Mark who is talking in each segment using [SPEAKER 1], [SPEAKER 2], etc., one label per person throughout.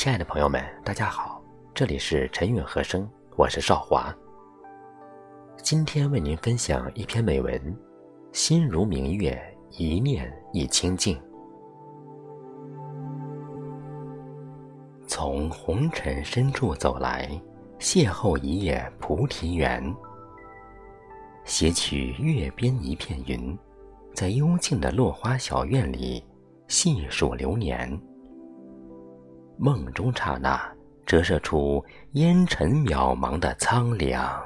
[SPEAKER 1] 亲爱的朋友们，大家好，这里是陈韵和声，我是少华。今天为您分享一篇美文：心如明月，一念亦清净。从红尘深处走来，邂逅一叶菩提园。携取月边一片云，在幽静的落花小院里细数流年。梦中刹那，折射出烟尘渺茫的苍凉。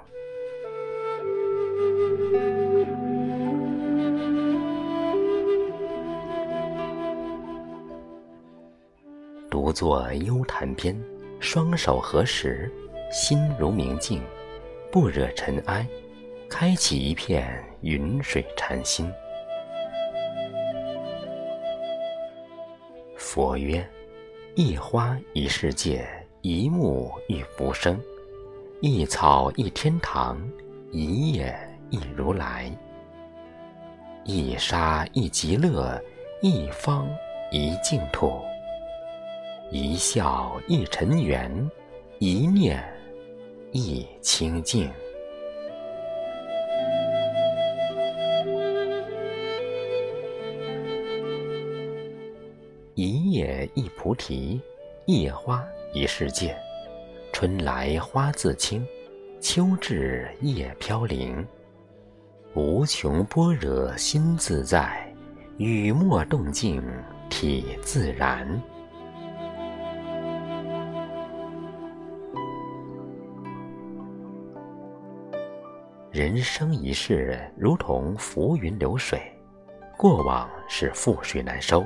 [SPEAKER 1] 独坐幽潭边，双手合十，心如明镜，不惹尘埃，开启一片云水禅心。佛曰。一花一世界，一木一浮生，一草一天堂，一叶一如来。一沙一极乐，一方一净土。一笑一尘缘，一念一清净。一叶一菩提，一花一世界。春来花自青，秋至叶飘零。无穷般若心自在，雨墨动静体自然。人生一世，如同浮云流水，过往是覆水难收。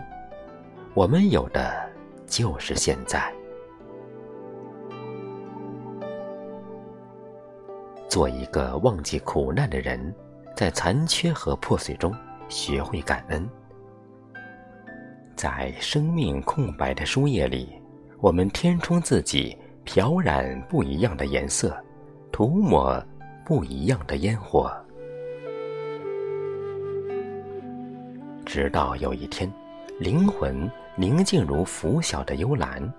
[SPEAKER 1] 我们有的就是现在。做一个忘记苦难的人，在残缺和破碎中学会感恩。在生命空白的书页里，我们填充自己，漂染不一样的颜色，涂抹不一样的烟火，直到有一天。灵魂宁静如拂晓的幽兰，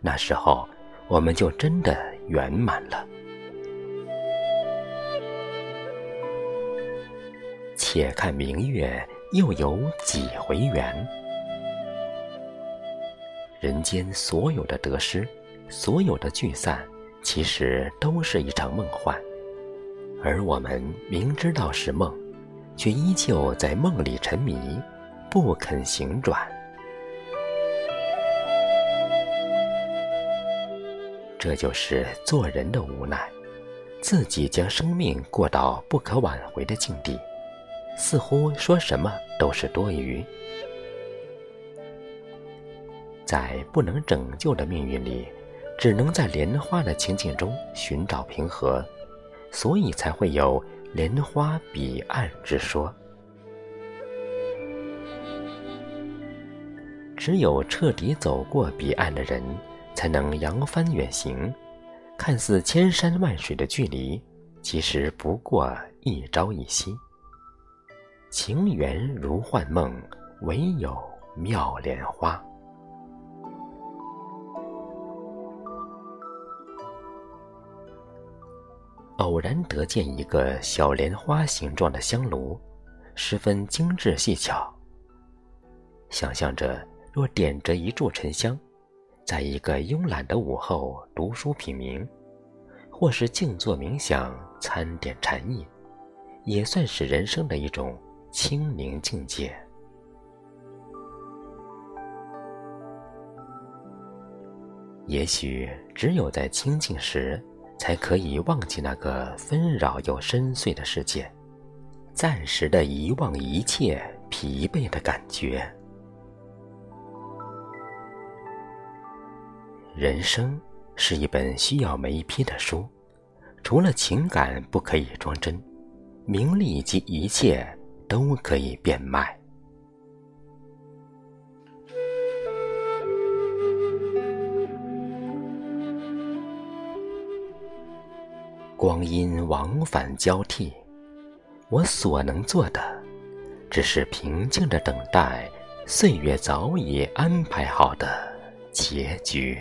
[SPEAKER 1] 那时候我们就真的圆满了。且看明月，又有几回圆？人间所有的得失，所有的聚散，其实都是一场梦幻，而我们明知道是梦，却依旧在梦里沉迷。不肯醒转，这就是做人的无奈。自己将生命过到不可挽回的境地，似乎说什么都是多余。在不能拯救的命运里，只能在莲花的情境中寻找平和，所以才会有“莲花彼岸”之说。只有彻底走过彼岸的人，才能扬帆远行。看似千山万水的距离，其实不过一朝一夕。情缘如幻梦，唯有妙莲花。偶然得见一个小莲花形状的香炉，十分精致细巧。想象着。若点着一柱沉香，在一个慵懒的午后读书品茗，或是静坐冥想参点禅意，也算是人生的一种清宁境界。也许只有在清静时，才可以忘记那个纷扰又深邃的世界，暂时的遗忘一切疲惫的感觉。人生是一本需要眉批的书，除了情感不可以装真，名利及一切都可以变卖。光阴往返交替，我所能做的，只是平静的等待岁月早已安排好的结局。